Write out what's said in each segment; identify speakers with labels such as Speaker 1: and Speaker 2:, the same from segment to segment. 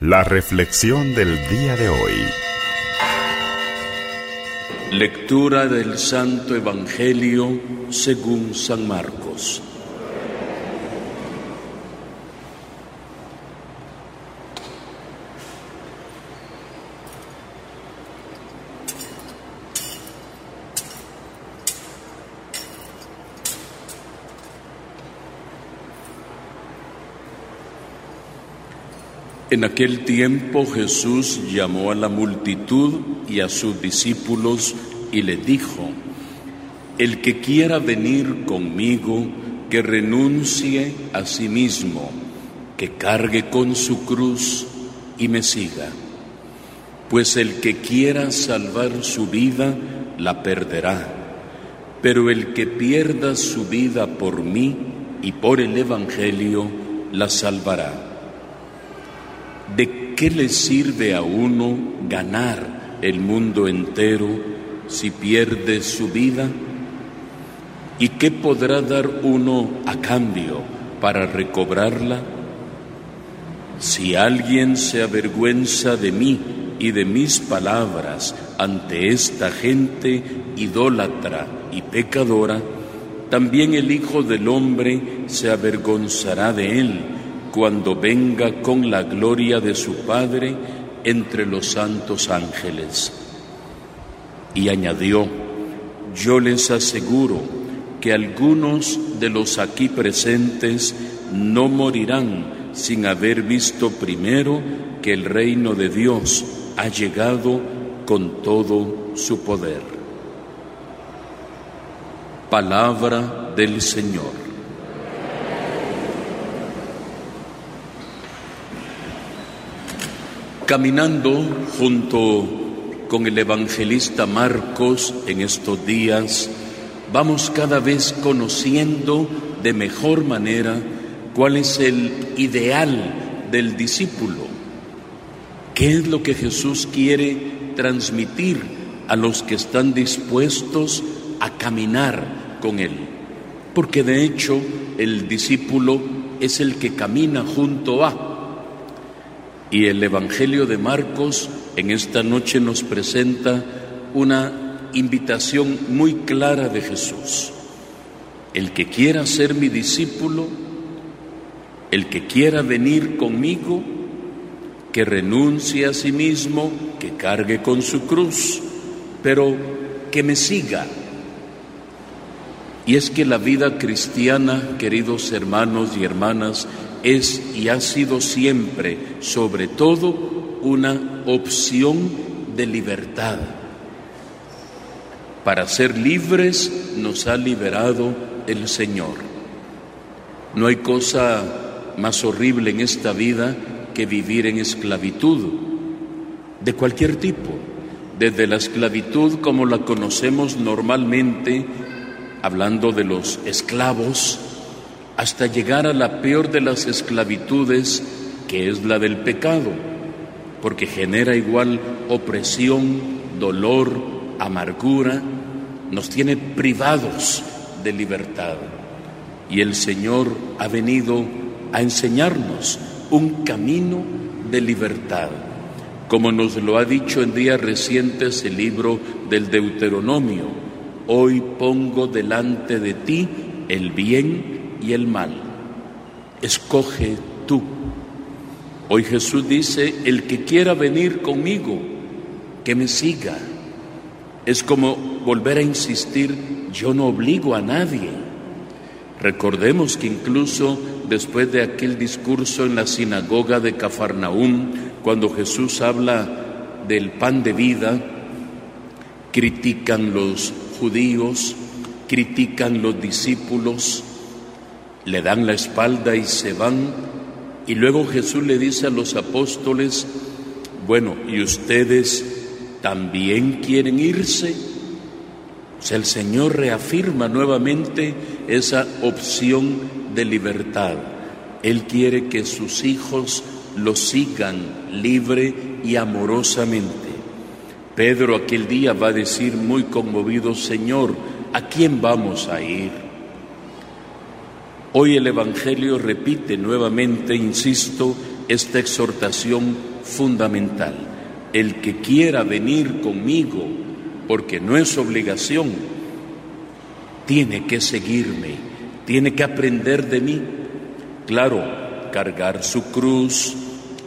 Speaker 1: La reflexión del día de hoy.
Speaker 2: Lectura del Santo Evangelio según San Marcos. En aquel tiempo Jesús llamó a la multitud y a sus discípulos y le dijo, El que quiera venir conmigo, que renuncie a sí mismo, que cargue con su cruz y me siga. Pues el que quiera salvar su vida, la perderá. Pero el que pierda su vida por mí y por el Evangelio, la salvará. ¿De qué le sirve a uno ganar el mundo entero si pierde su vida? ¿Y qué podrá dar uno a cambio para recobrarla? Si alguien se avergüenza de mí y de mis palabras ante esta gente idólatra y pecadora, también el Hijo del Hombre se avergonzará de él cuando venga con la gloria de su Padre entre los santos ángeles. Y añadió, yo les aseguro que algunos de los aquí presentes no morirán sin haber visto primero que el reino de Dios ha llegado con todo su poder. Palabra del Señor. Caminando junto con el evangelista Marcos en estos días, vamos cada vez conociendo de mejor manera cuál es el ideal del discípulo, qué es lo que Jesús quiere transmitir a los que están dispuestos a caminar con Él. Porque de hecho el discípulo es el que camina junto a y el Evangelio de Marcos en esta noche nos presenta una invitación muy clara de Jesús. El que quiera ser mi discípulo, el que quiera venir conmigo, que renuncie a sí mismo, que cargue con su cruz, pero que me siga. Y es que la vida cristiana, queridos hermanos y hermanas, es y ha sido siempre, sobre todo, una opción de libertad. Para ser libres nos ha liberado el Señor. No hay cosa más horrible en esta vida que vivir en esclavitud, de cualquier tipo, desde la esclavitud como la conocemos normalmente, hablando de los esclavos, hasta llegar a la peor de las esclavitudes, que es la del pecado, porque genera igual opresión, dolor, amargura, nos tiene privados de libertad. Y el Señor ha venido a enseñarnos un camino de libertad, como nos lo ha dicho en días recientes el libro del Deuteronomio. Hoy pongo delante de ti el bien y el mal. Escoge tú. Hoy Jesús dice, el que quiera venir conmigo, que me siga. Es como volver a insistir, yo no obligo a nadie. Recordemos que incluso después de aquel discurso en la sinagoga de Cafarnaúm, cuando Jesús habla del pan de vida, critican los judíos, critican los discípulos, le dan la espalda y se van. Y luego Jesús le dice a los apóstoles, bueno, ¿y ustedes también quieren irse? O el Señor reafirma nuevamente esa opción de libertad. Él quiere que sus hijos lo sigan libre y amorosamente. Pedro aquel día va a decir muy conmovido, Señor, ¿a quién vamos a ir? Hoy el Evangelio repite nuevamente, insisto, esta exhortación fundamental. El que quiera venir conmigo, porque no es obligación, tiene que seguirme, tiene que aprender de mí. Claro, cargar su cruz,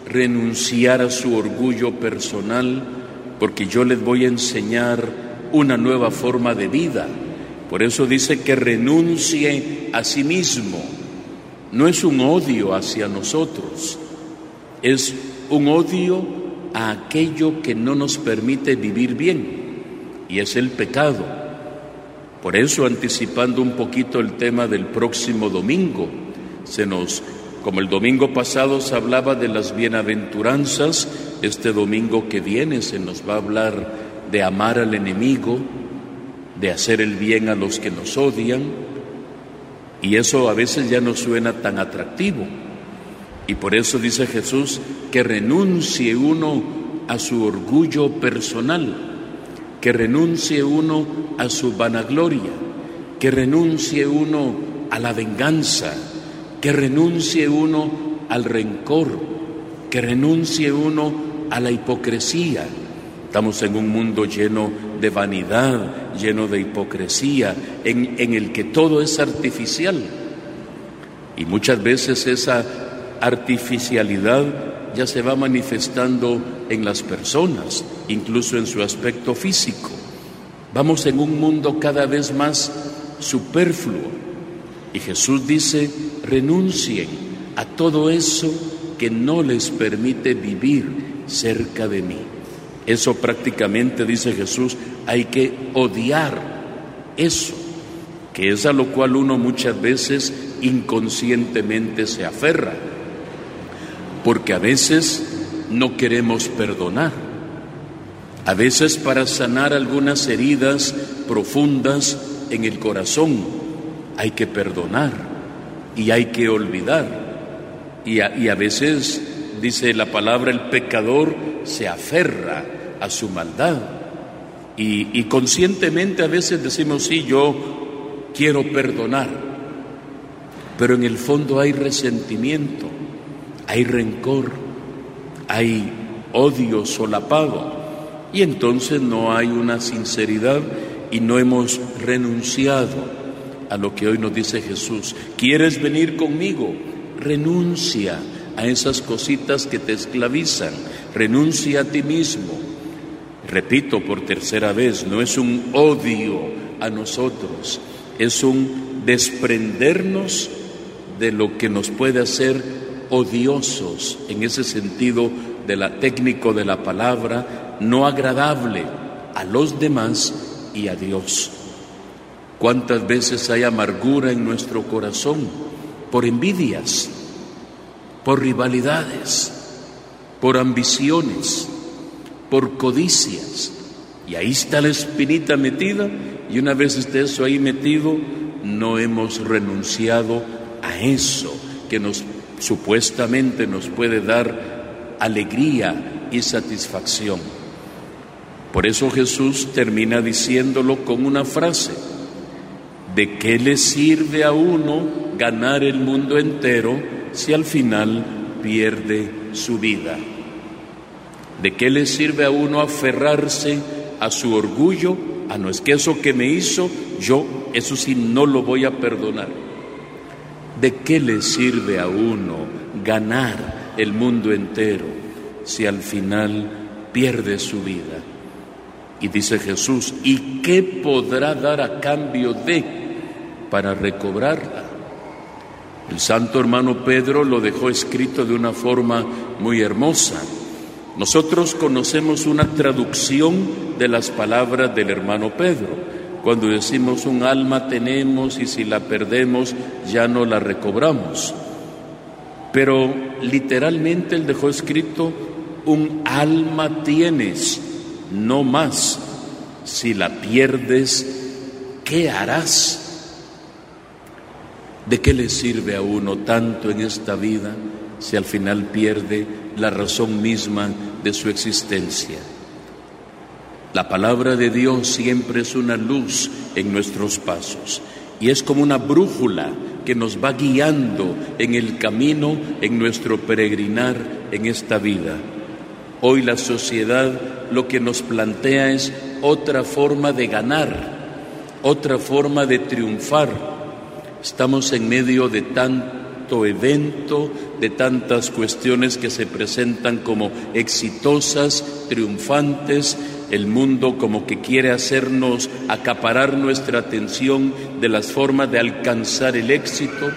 Speaker 2: renunciar a su orgullo personal, porque yo les voy a enseñar una nueva forma de vida. Por eso dice que renuncie a sí mismo. No es un odio hacia nosotros, es un odio a aquello que no nos permite vivir bien, y es el pecado. Por eso, anticipando un poquito el tema del próximo domingo, se nos, como el domingo pasado se hablaba de las bienaventuranzas, este domingo que viene se nos va a hablar de amar al enemigo, de hacer el bien a los que nos odian, y eso a veces ya no suena tan atractivo. Y por eso dice Jesús que renuncie uno a su orgullo personal, que renuncie uno a su vanagloria, que renuncie uno a la venganza, que renuncie uno al rencor, que renuncie uno a la hipocresía. Estamos en un mundo lleno de vanidad, lleno de hipocresía, en, en el que todo es artificial. Y muchas veces esa artificialidad ya se va manifestando en las personas, incluso en su aspecto físico. Vamos en un mundo cada vez más superfluo. Y Jesús dice, renuncien a todo eso que no les permite vivir cerca de mí. Eso prácticamente, dice Jesús, hay que odiar eso, que es a lo cual uno muchas veces inconscientemente se aferra porque a veces no queremos perdonar. A veces para sanar algunas heridas profundas en el corazón hay que perdonar y hay que olvidar. Y a, veces, dice la palabra, el pecador se aferra a su maldad. Y, conscientemente a veces decimos, sí, yo quiero perdonar, pero en el fondo hay resentimiento hay rencor, hay odio solapado y entonces no hay una sinceridad y no hemos renunciado a lo que hoy nos dice Jesús. ¿Quieres venir conmigo? Renuncia a esas cositas que te esclavizan, renuncia a ti mismo. Repito por tercera vez, no es un odio a nosotros, es un desprendernos de lo que nos puede hacer odiosos en ese sentido de la técnico de la palabra, no agradable a los demás y a Dios. ¿Cuántas veces hay amargura en nuestro corazón por envidias, por rivalidades, por ambiciones, por codicias? Y ahí está la espinita metida y una vez esté eso ahí metido, no hemos renunciado a eso que nos supuestamente nos puede dar alegría y satisfacción. Por eso Jesús termina diciéndolo con una frase, ¿de qué le sirve a uno ganar el mundo entero si al final pierde su vida? ¿De qué le sirve a uno aferrarse a su orgullo? Ah, no, es que eso que me hizo, yo, eso sí, no lo voy a perdonar. ¿De qué le sirve a uno ganar el mundo entero si al final pierde su vida? Y dice Jesús, ¿y qué podrá dar a cambio de para recobrarla? El santo hermano Pedro lo dejó escrito de una forma muy hermosa. Nosotros conocemos una traducción de las palabras del hermano Pedro. Cuando decimos un alma tenemos y si la perdemos ya no la recobramos. Pero literalmente él dejó escrito, un alma tienes, no más. Si la pierdes, ¿qué harás? ¿De qué le sirve a uno tanto en esta vida si al final pierde la razón misma de su existencia? La palabra de Dios siempre es una luz en nuestros pasos y es como una brújula que nos va guiando en el camino, en nuestro peregrinar en esta vida. Hoy la sociedad lo que nos plantea es otra forma de ganar, otra forma de triunfar. Estamos en medio de tanto evento, de tantas cuestiones que se presentan como exitosas, triunfantes, el mundo como que quiere hacernos acaparar nuestra atención de las formas de alcanzar el éxito.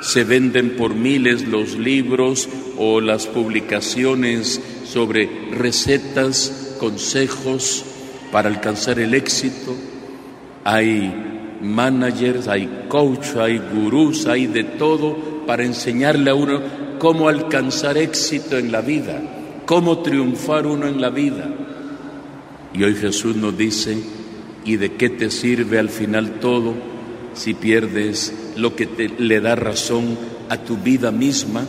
Speaker 2: Se venden por miles los libros o las publicaciones sobre recetas, consejos para alcanzar el éxito. Hay managers, hay coach, hay gurús, hay de todo para enseñarle a uno cómo alcanzar éxito en la vida, cómo triunfar uno en la vida. Y hoy Jesús nos dice, ¿y de qué te sirve al final todo si pierdes lo que te, le da razón a tu vida misma?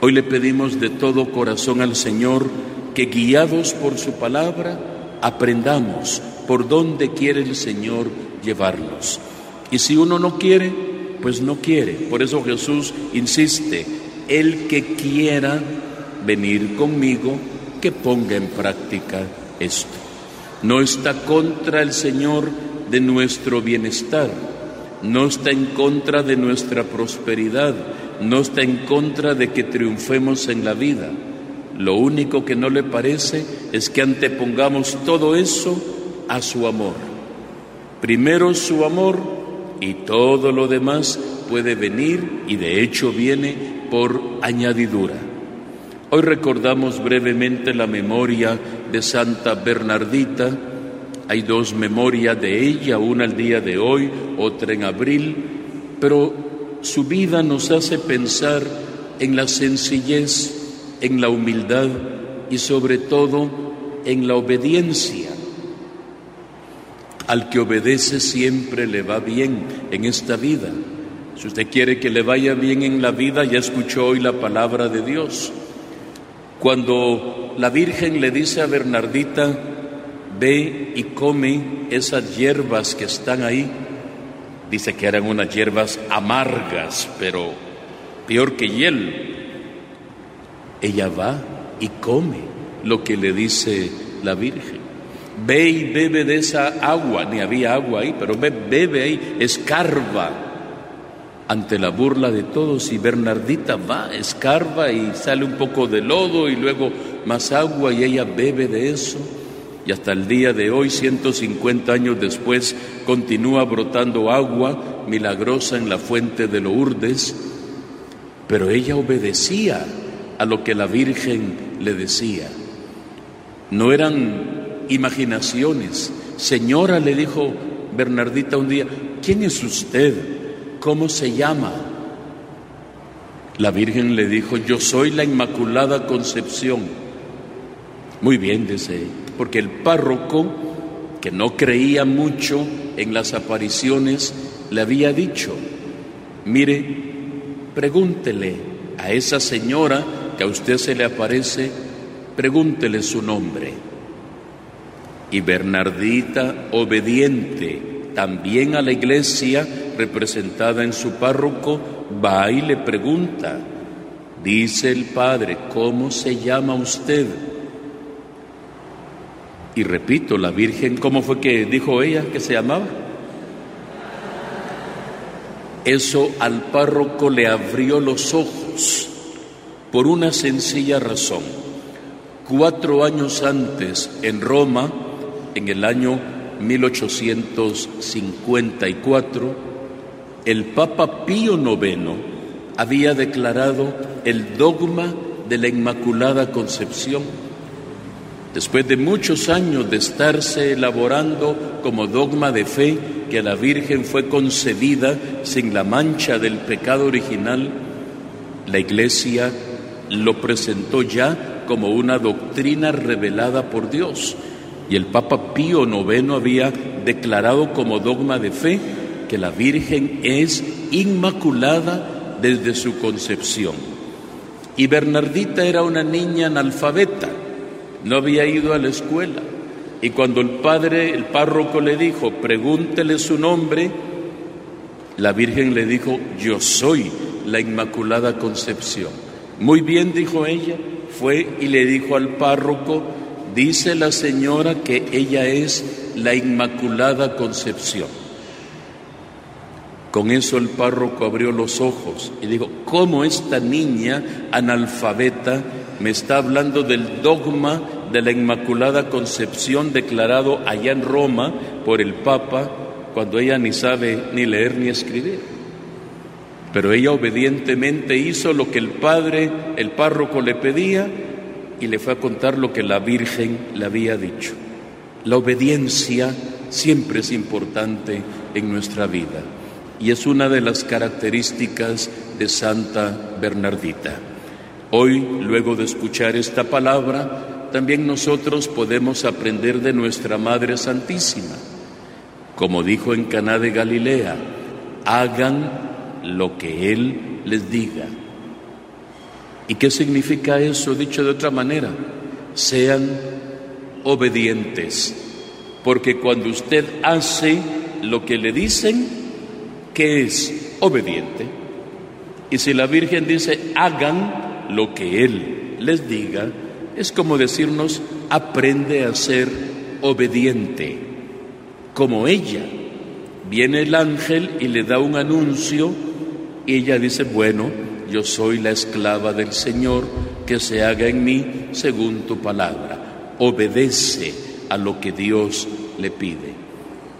Speaker 2: Hoy le pedimos de todo corazón al Señor que guiados por su palabra aprendamos por dónde quiere el Señor llevarnos. Y si uno no quiere, pues no quiere. Por eso Jesús insiste, el que quiera venir conmigo, que ponga en práctica esto. No está contra el Señor de nuestro bienestar, no está en contra de nuestra prosperidad, no está en contra de que triunfemos en la vida. Lo único que no le parece es que antepongamos todo eso a su amor. Primero su amor y todo lo demás puede venir y de hecho viene por añadidura. Hoy recordamos brevemente la memoria de Santa Bernardita. Hay dos memorias de ella, una al día de hoy, otra en abril, pero su vida nos hace pensar en la sencillez, en la humildad y sobre todo en la obediencia. Al que obedece siempre le va bien en esta vida. Si usted quiere que le vaya bien en la vida, ya escuchó hoy la palabra de Dios. Cuando la Virgen le dice a Bernardita, ve y come esas hierbas que están ahí, dice que eran unas hierbas amargas, pero peor que hiel. Ella va y come lo que le dice la Virgen. Ve y bebe de esa agua, ni había agua ahí, pero bebe ahí, escarba ante la burla de todos y Bernardita va, escarba y sale un poco de lodo y luego más agua y ella bebe de eso. Y hasta el día de hoy, 150 años después, continúa brotando agua milagrosa en la fuente de Lourdes, pero ella obedecía a lo que la Virgen le decía. No eran imaginaciones. Señora, le dijo Bernardita un día, ¿quién es usted? ¿Cómo se llama? La Virgen le dijo, yo soy la Inmaculada Concepción. Muy bien, dice, porque el párroco, que no creía mucho en las apariciones, le había dicho, mire, pregúntele a esa señora que a usted se le aparece, pregúntele su nombre. Y Bernardita, obediente también a la iglesia, representada en su párroco, va y le pregunta, dice el Padre, ¿cómo se llama usted? Y repito, la Virgen, ¿cómo fue que dijo ella que se llamaba? Eso al párroco le abrió los ojos por una sencilla razón. Cuatro años antes, en Roma, en el año 1854, el Papa Pío IX había declarado el dogma de la Inmaculada Concepción. Después de muchos años de estarse elaborando como dogma de fe que la Virgen fue concebida sin la mancha del pecado original, la Iglesia lo presentó ya como una doctrina revelada por Dios. Y el Papa Pío IX había declarado como dogma de fe que la Virgen es inmaculada desde su concepción. Y Bernardita era una niña analfabeta, no había ido a la escuela. Y cuando el padre, el párroco le dijo, pregúntele su nombre, La Virgen le dijo, yo soy la Inmaculada Concepción. Muy bien, dijo ella, fue y le dijo al párroco, dice la señora que ella es la Inmaculada Concepción. Con eso el párroco abrió los ojos y dijo, ¿cómo esta niña analfabeta me está hablando del dogma de la Inmaculada Concepción declarado allá en Roma por el Papa cuando ella ni sabe ni leer ni escribir? Pero ella obedientemente hizo lo que el padre, el párroco le pedía y le fue a contar lo que la Virgen le había dicho. La obediencia siempre es importante en nuestra vida y es una de las características de Santa Bernardita. Hoy, luego de escuchar esta palabra, también nosotros podemos aprender de nuestra Madre Santísima. Como dijo en Caná de Galilea, hagan lo que Él les diga. ¿Y qué significa eso dicho de otra manera? Sean obedientes, porque cuando usted hace lo que le dicen, que es obediente. Y si la Virgen dice, hagan lo que Él les diga, es como decirnos, aprende a ser obediente, como ella. Viene el ángel y le da un anuncio ella dice, bueno, yo soy la esclava del Señor, que se haga en mí según tu palabra. Obedece a lo que Dios le pide.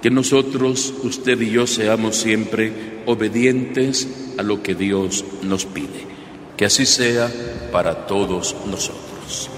Speaker 2: Que nosotros, usted y yo, seamos siempre obedientes a lo que Dios nos pide. Que así sea para todos nosotros.